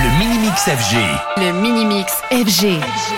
Le Mini-Mix FG. Le Mini-Mix FG. FG.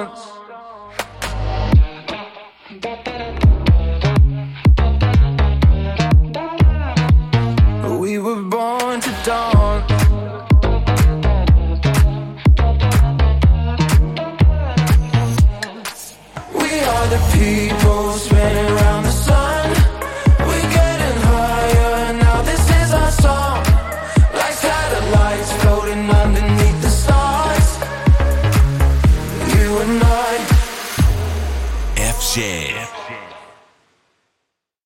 Stones. We were born to dawn. We are the people's. Yeah.